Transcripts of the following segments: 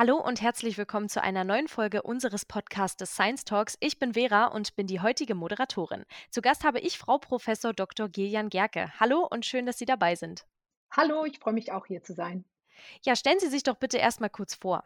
Hallo und herzlich willkommen zu einer neuen Folge unseres Podcastes Science Talks. Ich bin Vera und bin die heutige Moderatorin. Zu Gast habe ich Frau Professor Dr. Gillian Gerke. Hallo und schön, dass Sie dabei sind. Hallo, ich freue mich auch hier zu sein. Ja, stellen Sie sich doch bitte erstmal kurz vor.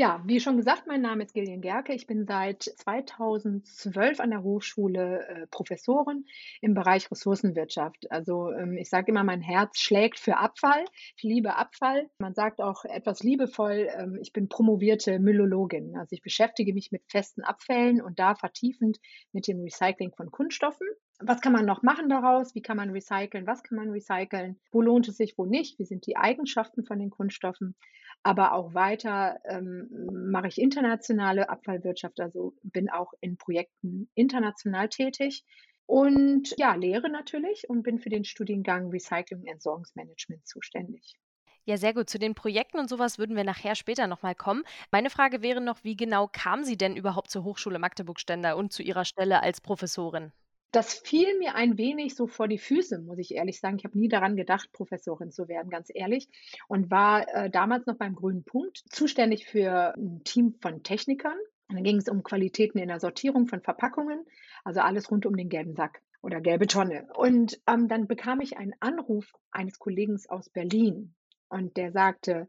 Ja, wie schon gesagt, mein Name ist Gillian Gerke. Ich bin seit 2012 an der Hochschule äh, Professorin im Bereich Ressourcenwirtschaft. Also ähm, ich sage immer, mein Herz schlägt für Abfall. Ich liebe Abfall. Man sagt auch etwas liebevoll, ähm, ich bin promovierte Myllologin. Also ich beschäftige mich mit festen Abfällen und da vertiefend mit dem Recycling von Kunststoffen was kann man noch machen daraus? Wie kann man recyceln? Was kann man recyceln? Wo lohnt es sich, wo nicht? Wie sind die Eigenschaften von den Kunststoffen? Aber auch weiter ähm, mache ich internationale Abfallwirtschaft, also bin auch in Projekten international tätig. Und ja, lehre natürlich und bin für den Studiengang Recycling und Entsorgungsmanagement zuständig. Ja, sehr gut. Zu den Projekten und sowas würden wir nachher später nochmal kommen. Meine Frage wäre noch, wie genau kam sie denn überhaupt zur Hochschule Magdeburg-Stender und zu ihrer Stelle als Professorin? Das fiel mir ein wenig so vor die Füße, muss ich ehrlich sagen. Ich habe nie daran gedacht, Professorin zu werden, ganz ehrlich. Und war äh, damals noch beim Grünen Punkt zuständig für ein Team von Technikern. Und dann ging es um Qualitäten in der Sortierung von Verpackungen, also alles rund um den gelben Sack oder gelbe Tonne. Und ähm, dann bekam ich einen Anruf eines Kollegen aus Berlin. Und der sagte,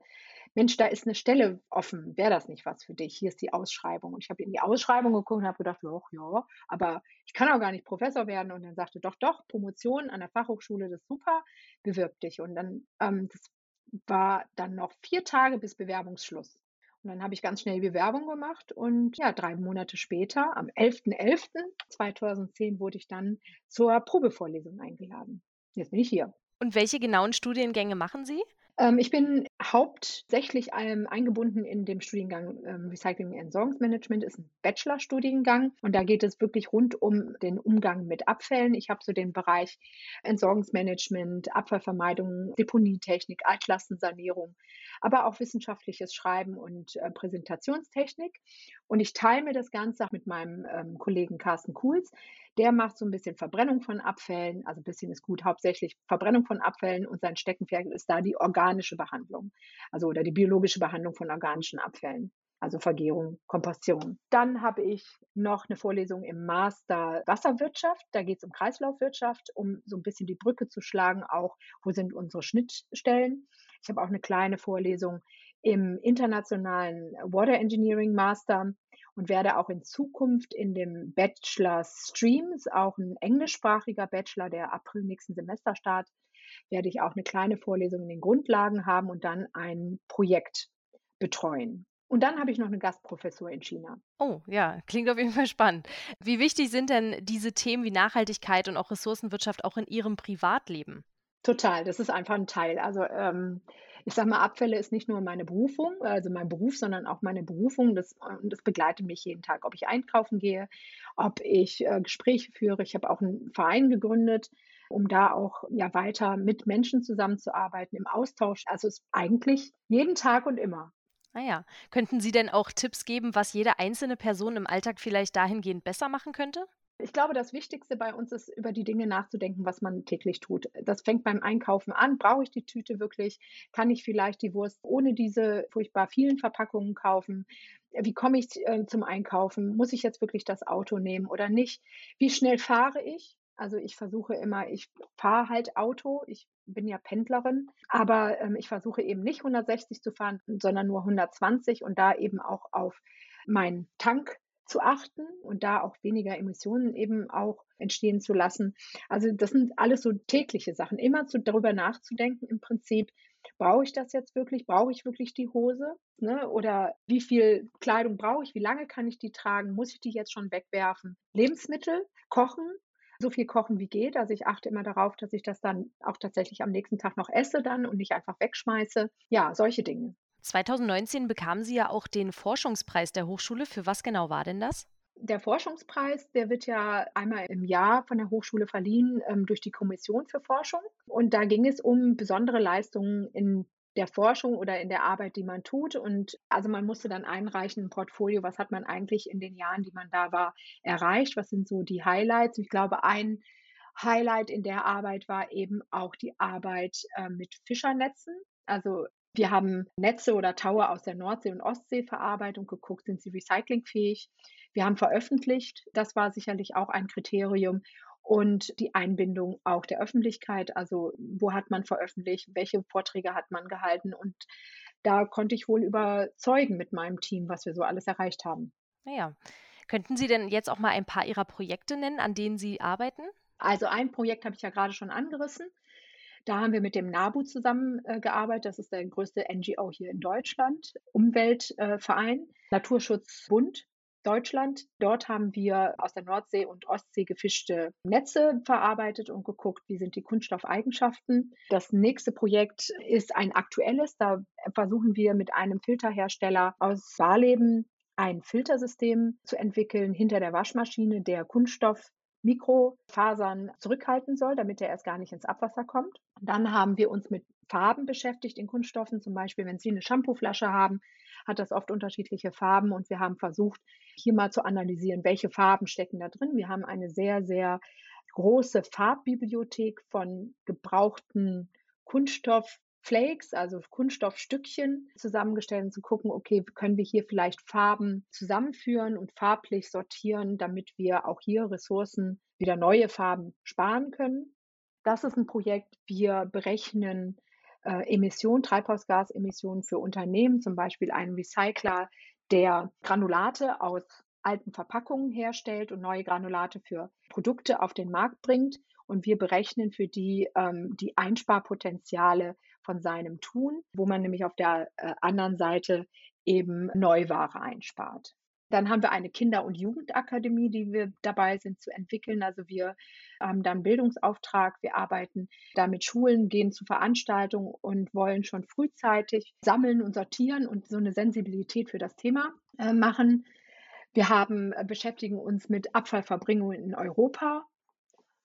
Mensch, da ist eine Stelle offen, wäre das nicht was für dich? Hier ist die Ausschreibung. Und ich habe in die Ausschreibung geguckt und habe gedacht, ja, ja, aber ich kann auch gar nicht Professor werden. Und dann sagte, doch, doch, Promotion an der Fachhochschule, das ist super, bewirb dich. Und dann, ähm, das war dann noch vier Tage bis Bewerbungsschluss. Und dann habe ich ganz schnell die Bewerbung gemacht und ja, drei Monate später, am 11.11.2010, wurde ich dann zur Probevorlesung eingeladen. Jetzt bin ich hier. Und welche genauen Studiengänge machen Sie? Ähm, ich bin hauptsächlich ähm, eingebunden in dem Studiengang ähm, Recycling und Entsorgungsmanagement, ist ein Bachelorstudiengang und da geht es wirklich rund um den Umgang mit Abfällen. Ich habe so den Bereich Entsorgungsmanagement, Abfallvermeidung, Deponietechnik, Altlastensanierung, aber auch wissenschaftliches Schreiben und äh, Präsentationstechnik. Und ich teile mir das Ganze mit meinem ähm, Kollegen Carsten Kuhls. Der macht so ein bisschen Verbrennung von Abfällen, also ein bisschen ist gut, hauptsächlich Verbrennung von Abfällen und sein Steckenpferd ist da die organische Behandlung, also oder die biologische Behandlung von organischen Abfällen also Vergärung, Kompostierung. Dann habe ich noch eine Vorlesung im Master Wasserwirtschaft. Da geht es um Kreislaufwirtschaft, um so ein bisschen die Brücke zu schlagen, auch wo sind unsere Schnittstellen. Ich habe auch eine kleine Vorlesung im internationalen Water Engineering Master und werde auch in Zukunft in dem Bachelor Streams, auch ein englischsprachiger Bachelor, der April nächsten Semester startet, werde ich auch eine kleine Vorlesung in den Grundlagen haben und dann ein Projekt betreuen. Und dann habe ich noch eine Gastprofessur in China. Oh, ja, klingt auf jeden Fall spannend. Wie wichtig sind denn diese Themen wie Nachhaltigkeit und auch Ressourcenwirtschaft auch in Ihrem Privatleben? Total, das ist einfach ein Teil. Also ähm, ich sage mal, Abfälle ist nicht nur meine Berufung, also mein Beruf, sondern auch meine Berufung. Das, das begleitet mich jeden Tag, ob ich einkaufen gehe, ob ich äh, Gespräche führe. Ich habe auch einen Verein gegründet, um da auch ja weiter mit Menschen zusammenzuarbeiten, im Austausch. Also es ist eigentlich jeden Tag und immer. Naja, ah könnten Sie denn auch Tipps geben, was jede einzelne Person im Alltag vielleicht dahingehend besser machen könnte? Ich glaube, das Wichtigste bei uns ist, über die Dinge nachzudenken, was man täglich tut. Das fängt beim Einkaufen an. Brauche ich die Tüte wirklich? Kann ich vielleicht die Wurst ohne diese furchtbar vielen Verpackungen kaufen? Wie komme ich äh, zum Einkaufen? Muss ich jetzt wirklich das Auto nehmen oder nicht? Wie schnell fahre ich? Also ich versuche immer, ich fahre halt Auto, ich bin ja Pendlerin, aber ähm, ich versuche eben nicht 160 zu fahren, sondern nur 120 und da eben auch auf meinen Tank zu achten und da auch weniger Emissionen eben auch entstehen zu lassen. Also das sind alles so tägliche Sachen. Immer zu, darüber nachzudenken im Prinzip, brauche ich das jetzt wirklich? Brauche ich wirklich die Hose? Ne? Oder wie viel Kleidung brauche ich? Wie lange kann ich die tragen? Muss ich die jetzt schon wegwerfen? Lebensmittel, kochen, so viel kochen wie geht. Also ich achte immer darauf, dass ich das dann auch tatsächlich am nächsten Tag noch esse dann und nicht einfach wegschmeiße. Ja, solche Dinge. 2019 bekamen Sie ja auch den Forschungspreis der Hochschule. Für was genau war denn das? Der Forschungspreis, der wird ja einmal im Jahr von der Hochschule verliehen ähm, durch die Kommission für Forschung. Und da ging es um besondere Leistungen in der Forschung oder in der Arbeit, die man tut. Und also man musste dann einreichen ein Portfolio, was hat man eigentlich in den Jahren, die man da war, erreicht, was sind so die Highlights. Ich glaube, ein Highlight in der Arbeit war eben auch die Arbeit äh, mit Fischernetzen. Also wir haben Netze oder Taue aus der Nordsee und Ostsee verarbeitet und geguckt, sind sie recyclingfähig. Wir haben veröffentlicht, das war sicherlich auch ein Kriterium. Und die Einbindung auch der Öffentlichkeit, also wo hat man veröffentlicht, welche Vorträge hat man gehalten. Und da konnte ich wohl überzeugen mit meinem Team, was wir so alles erreicht haben. Naja, könnten Sie denn jetzt auch mal ein paar Ihrer Projekte nennen, an denen Sie arbeiten? Also ein Projekt habe ich ja gerade schon angerissen. Da haben wir mit dem NABU zusammengearbeitet. Äh, das ist der größte NGO hier in Deutschland, Umweltverein, äh, Naturschutzbund Deutschland. Dort haben wir aus der Nordsee und Ostsee gefischte Netze verarbeitet und geguckt, wie sind die Kunststoffeigenschaften. Das nächste Projekt ist ein aktuelles. Da versuchen wir mit einem Filterhersteller aus Saarleben ein Filtersystem zu entwickeln hinter der Waschmaschine, der Kunststoff Mikrofasern zurückhalten soll, damit er erst gar nicht ins Abwasser kommt. Dann haben wir uns mit Farben beschäftigt in Kunststoffen. Zum Beispiel, wenn Sie eine Shampooflasche haben, hat das oft unterschiedliche Farben und wir haben versucht, hier mal zu analysieren, welche Farben stecken da drin. Wir haben eine sehr, sehr große Farbbibliothek von gebrauchten Kunststoff Flakes, also Kunststoffstückchen, zusammengestellt und zu gucken, okay, können wir hier vielleicht Farben zusammenführen und farblich sortieren, damit wir auch hier Ressourcen, wieder neue Farben sparen können. Das ist ein Projekt. Wir berechnen äh, Emissionen, Treibhausgasemissionen für Unternehmen, zum Beispiel einen Recycler, der Granulate aus alten Verpackungen herstellt und neue Granulate für Produkte auf den Markt bringt. Und wir berechnen für die ähm, die Einsparpotenziale von seinem Tun, wo man nämlich auf der äh, anderen Seite eben Neuware einspart. Dann haben wir eine Kinder- und Jugendakademie, die wir dabei sind zu entwickeln. Also wir haben dann Bildungsauftrag. Wir arbeiten da mit Schulen, gehen zu Veranstaltungen und wollen schon frühzeitig sammeln und sortieren und so eine Sensibilität für das Thema äh, machen. Wir haben, äh, beschäftigen uns mit Abfallverbringungen in Europa.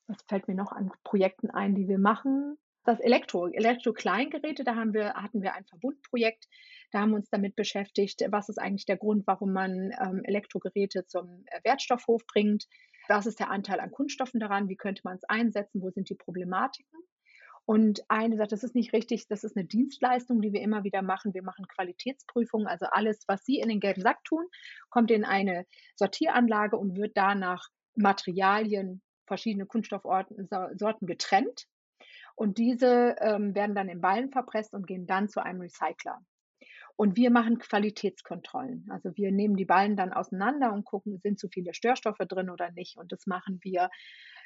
Was fällt mir noch an Projekten ein, die wir machen? Das Elektro, Elektro-Kleingeräte, da haben wir, hatten wir ein Verbundprojekt, da haben wir uns damit beschäftigt, was ist eigentlich der Grund, warum man ähm, Elektrogeräte zum äh, Wertstoffhof bringt, was ist der Anteil an Kunststoffen daran, wie könnte man es einsetzen, wo sind die Problematiken. Und eine sagt, das ist nicht richtig, das ist eine Dienstleistung, die wir immer wieder machen. Wir machen Qualitätsprüfungen, also alles, was Sie in den gelben Sack tun, kommt in eine Sortieranlage und wird danach Materialien, verschiedene Kunststoffsorten getrennt und diese ähm, werden dann in Ballen verpresst und gehen dann zu einem Recycler. Und wir machen Qualitätskontrollen. Also wir nehmen die Ballen dann auseinander und gucken, sind zu viele Störstoffe drin oder nicht. Und das machen wir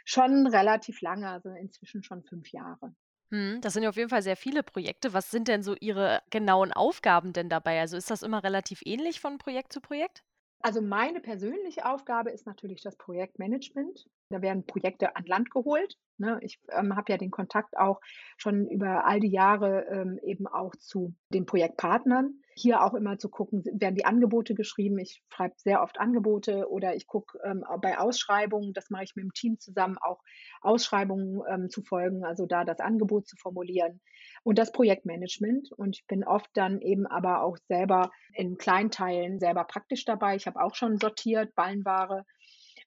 schon relativ lange, also inzwischen schon fünf Jahre. Hm, das sind ja auf jeden Fall sehr viele Projekte. Was sind denn so Ihre genauen Aufgaben denn dabei? Also ist das immer relativ ähnlich von Projekt zu Projekt? Also meine persönliche Aufgabe ist natürlich das Projektmanagement. Da werden Projekte an Land geholt. Ne? Ich ähm, habe ja den Kontakt auch schon über all die Jahre ähm, eben auch zu den Projektpartnern. Hier auch immer zu gucken, werden die Angebote geschrieben. Ich schreibe sehr oft Angebote oder ich gucke ähm, bei Ausschreibungen, das mache ich mit dem Team zusammen, auch Ausschreibungen ähm, zu folgen, also da das Angebot zu formulieren und das Projektmanagement. Und ich bin oft dann eben aber auch selber in Kleinteilen selber praktisch dabei. Ich habe auch schon sortiert, Ballenware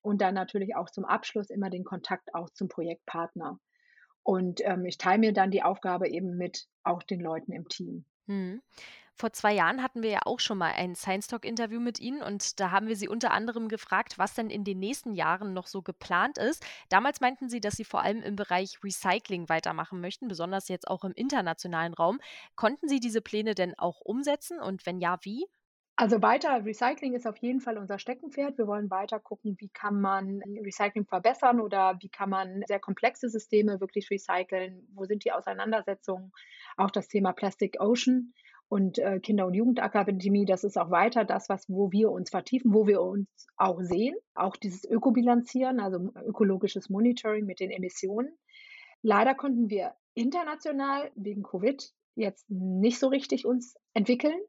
und dann natürlich auch zum Abschluss immer den Kontakt auch zum Projektpartner. Und ähm, ich teile mir dann die Aufgabe eben mit auch den Leuten im Team. Hm. Vor zwei Jahren hatten wir ja auch schon mal ein Science Talk Interview mit Ihnen und da haben wir Sie unter anderem gefragt, was denn in den nächsten Jahren noch so geplant ist. Damals meinten Sie, dass Sie vor allem im Bereich Recycling weitermachen möchten, besonders jetzt auch im internationalen Raum. Konnten Sie diese Pläne denn auch umsetzen und wenn ja, wie? Also weiter, Recycling ist auf jeden Fall unser Steckenpferd. Wir wollen weiter gucken, wie kann man Recycling verbessern oder wie kann man sehr komplexe Systeme wirklich recyceln. Wo sind die Auseinandersetzungen? Auch das Thema Plastic Ocean und äh, Kinder- und Jugendakademie, das ist auch weiter das, was, wo wir uns vertiefen, wo wir uns auch sehen. Auch dieses Ökobilanzieren, also ökologisches Monitoring mit den Emissionen. Leider konnten wir international wegen Covid jetzt nicht so richtig uns entwickeln.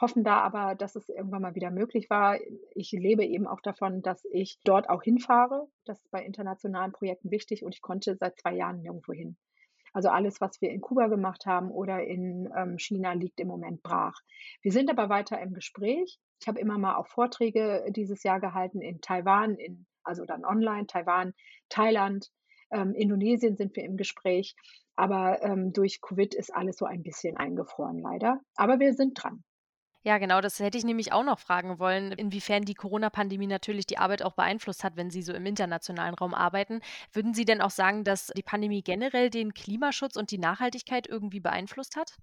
Hoffen da aber, dass es irgendwann mal wieder möglich war. Ich lebe eben auch davon, dass ich dort auch hinfahre. Das ist bei internationalen Projekten wichtig und ich konnte seit zwei Jahren nirgendwo hin. Also alles, was wir in Kuba gemacht haben oder in ähm, China, liegt im Moment brach. Wir sind aber weiter im Gespräch. Ich habe immer mal auch Vorträge dieses Jahr gehalten in Taiwan, in, also dann online, Taiwan, Thailand, ähm, Indonesien sind wir im Gespräch. Aber ähm, durch Covid ist alles so ein bisschen eingefroren, leider. Aber wir sind dran. Ja, genau, das hätte ich nämlich auch noch fragen wollen, inwiefern die Corona-Pandemie natürlich die Arbeit auch beeinflusst hat, wenn Sie so im internationalen Raum arbeiten. Würden Sie denn auch sagen, dass die Pandemie generell den Klimaschutz und die Nachhaltigkeit irgendwie beeinflusst hat?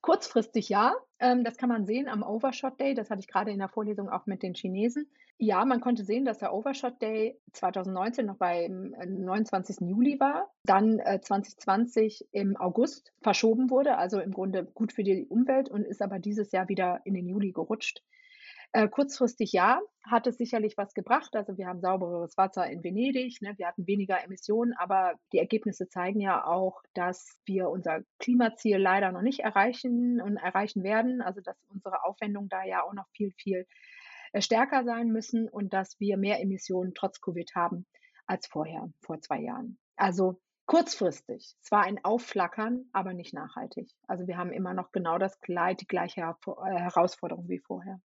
Kurzfristig ja. Ähm, das kann man sehen am Overshot Day. Das hatte ich gerade in der Vorlesung auch mit den Chinesen. Ja, man konnte sehen, dass der Overshot Day 2019 noch beim 29. Äh, Juli war, dann 2020 äh, im August verschoben wurde, also im Grunde gut für die Umwelt und ist aber dieses Jahr wieder in den Juli gerutscht. Äh, kurzfristig ja, hat es sicherlich was gebracht. Also wir haben saubereres Wasser in Venedig, ne? wir hatten weniger Emissionen, aber die Ergebnisse zeigen ja auch, dass wir unser Klimaziel leider noch nicht erreichen und erreichen werden. Also dass unsere Aufwendungen da ja auch noch viel, viel äh, stärker sein müssen und dass wir mehr Emissionen trotz Covid haben als vorher, vor zwei Jahren. Also kurzfristig. Es war ein Aufflackern, aber nicht nachhaltig. Also wir haben immer noch genau das die gleiche äh, Herausforderung wie vorher.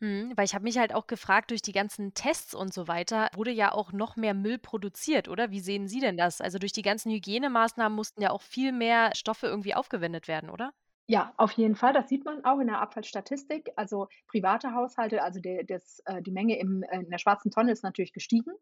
Mhm, weil ich habe mich halt auch gefragt, durch die ganzen Tests und so weiter wurde ja auch noch mehr Müll produziert, oder? Wie sehen Sie denn das? Also durch die ganzen Hygienemaßnahmen mussten ja auch viel mehr Stoffe irgendwie aufgewendet werden, oder? Ja, auf jeden Fall. Das sieht man auch in der Abfallstatistik. Also private Haushalte, also der, das, äh, die Menge im, äh, in der schwarzen Tonne ist natürlich gestiegen.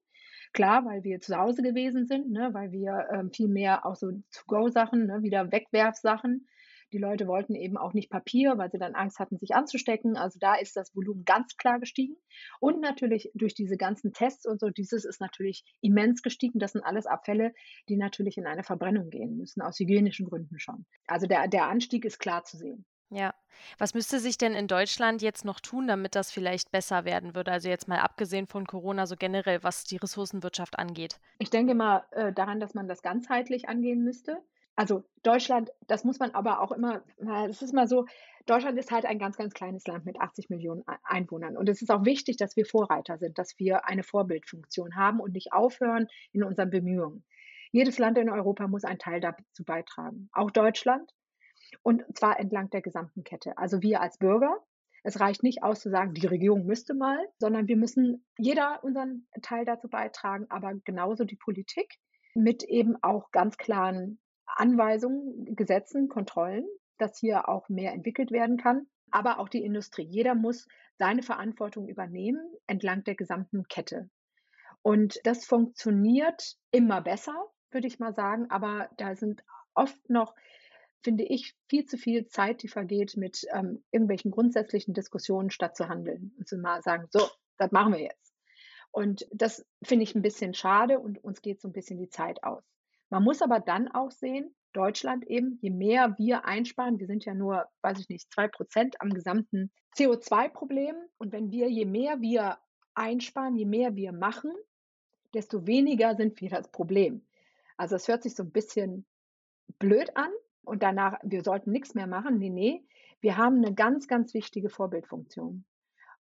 Klar, weil wir zu Hause gewesen sind, ne, weil wir ähm, viel mehr auch so To-Go-Sachen, ne, wieder Wegwerfsachen die Leute wollten eben auch nicht Papier, weil sie dann Angst hatten, sich anzustecken. Also da ist das Volumen ganz klar gestiegen. Und natürlich durch diese ganzen Tests und so, dieses ist natürlich immens gestiegen. Das sind alles Abfälle, die natürlich in eine Verbrennung gehen müssen, aus hygienischen Gründen schon. Also der, der Anstieg ist klar zu sehen. Ja. Was müsste sich denn in Deutschland jetzt noch tun, damit das vielleicht besser werden würde? Also jetzt mal abgesehen von Corona, so generell, was die Ressourcenwirtschaft angeht. Ich denke mal äh, daran, dass man das ganzheitlich angehen müsste also Deutschland, das muss man aber auch immer, es ist mal so, Deutschland ist halt ein ganz, ganz kleines Land mit 80 Millionen Einwohnern. Und es ist auch wichtig, dass wir Vorreiter sind, dass wir eine Vorbildfunktion haben und nicht aufhören in unseren Bemühungen. Jedes Land in Europa muss einen Teil dazu beitragen, auch Deutschland. Und zwar entlang der gesamten Kette. Also wir als Bürger. Es reicht nicht aus zu sagen, die Regierung müsste mal, sondern wir müssen jeder unseren Teil dazu beitragen, aber genauso die Politik mit eben auch ganz klaren Anweisungen, Gesetzen, Kontrollen, dass hier auch mehr entwickelt werden kann, aber auch die Industrie. Jeder muss seine Verantwortung übernehmen entlang der gesamten Kette. Und das funktioniert immer besser, würde ich mal sagen, aber da sind oft noch, finde ich, viel zu viel Zeit, die vergeht mit ähm, irgendwelchen grundsätzlichen Diskussionen, statt zu handeln und zu mal sagen, so, das machen wir jetzt. Und das finde ich ein bisschen schade und uns geht so ein bisschen die Zeit aus. Man muss aber dann auch sehen, Deutschland eben, je mehr wir einsparen, wir sind ja nur, weiß ich nicht, zwei Prozent am gesamten CO2-Problem. Und wenn wir, je mehr wir einsparen, je mehr wir machen, desto weniger sind wir das Problem. Also es hört sich so ein bisschen blöd an und danach, wir sollten nichts mehr machen. Nee, nee, wir haben eine ganz, ganz wichtige Vorbildfunktion.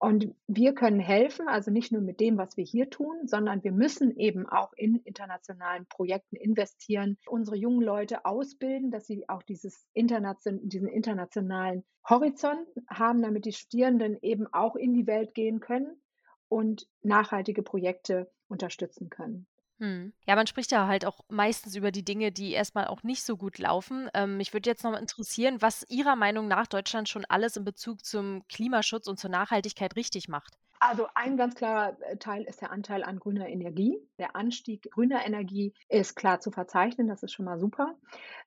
Und wir können helfen, also nicht nur mit dem, was wir hier tun, sondern wir müssen eben auch in internationalen Projekten investieren, unsere jungen Leute ausbilden, dass sie auch dieses internation diesen internationalen Horizont haben, damit die Studierenden eben auch in die Welt gehen können und nachhaltige Projekte unterstützen können. Hm. Ja, man spricht ja halt auch meistens über die Dinge, die erstmal auch nicht so gut laufen. Ähm, mich würde jetzt noch mal interessieren, was Ihrer Meinung nach Deutschland schon alles in Bezug zum Klimaschutz und zur Nachhaltigkeit richtig macht. Also ein ganz klarer äh, Teil ist der Anteil an grüner Energie. Der Anstieg grüner Energie ist klar zu verzeichnen, das ist schon mal super.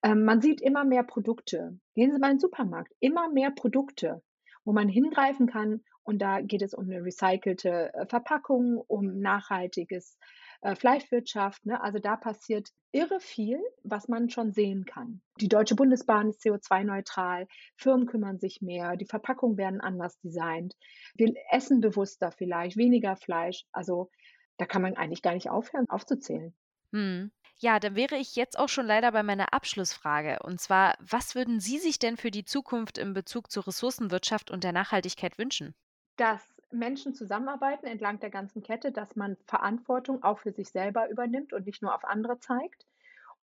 Ähm, man sieht immer mehr Produkte. Gehen Sie mal in den Supermarkt, immer mehr Produkte, wo man hingreifen kann. Und da geht es um eine recycelte äh, Verpackung, um nachhaltiges äh, Fleischwirtschaft. Ne? Also da passiert irre viel, was man schon sehen kann. Die Deutsche Bundesbahn ist CO2-neutral, Firmen kümmern sich mehr, die Verpackungen werden anders designt, wir essen bewusster vielleicht, weniger Fleisch. Also da kann man eigentlich gar nicht aufhören, aufzuzählen. Hm. Ja, dann wäre ich jetzt auch schon leider bei meiner Abschlussfrage. Und zwar, was würden Sie sich denn für die Zukunft in Bezug zur Ressourcenwirtschaft und der Nachhaltigkeit wünschen? Dass Menschen zusammenarbeiten entlang der ganzen Kette, dass man Verantwortung auch für sich selber übernimmt und nicht nur auf andere zeigt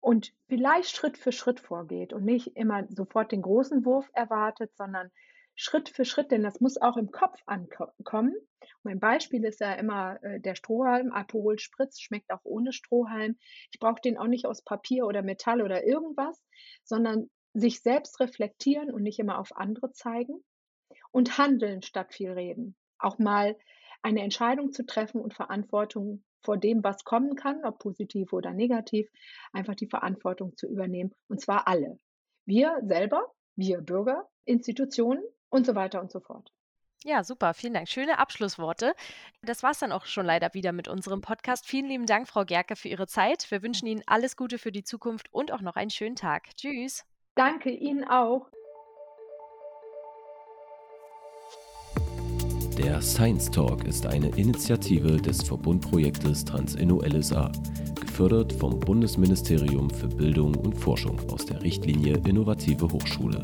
und vielleicht Schritt für Schritt vorgeht und nicht immer sofort den großen Wurf erwartet, sondern Schritt für Schritt, denn das muss auch im Kopf ankommen. Mein Beispiel ist ja immer äh, der Strohhalm. Aperol Spritz schmeckt auch ohne Strohhalm. Ich brauche den auch nicht aus Papier oder Metall oder irgendwas, sondern sich selbst reflektieren und nicht immer auf andere zeigen und handeln statt viel reden. Auch mal eine Entscheidung zu treffen und Verantwortung vor dem, was kommen kann, ob positiv oder negativ, einfach die Verantwortung zu übernehmen. Und zwar alle. Wir selber, wir Bürger, Institutionen und so weiter und so fort. Ja, super. Vielen Dank. Schöne Abschlussworte. Das war es dann auch schon leider wieder mit unserem Podcast. Vielen lieben Dank, Frau Gerke, für Ihre Zeit. Wir wünschen Ihnen alles Gute für die Zukunft und auch noch einen schönen Tag. Tschüss. Danke Ihnen auch. Der Science Talk ist eine Initiative des Verbundprojektes TransInno LSA, gefördert vom Bundesministerium für Bildung und Forschung aus der Richtlinie Innovative Hochschule.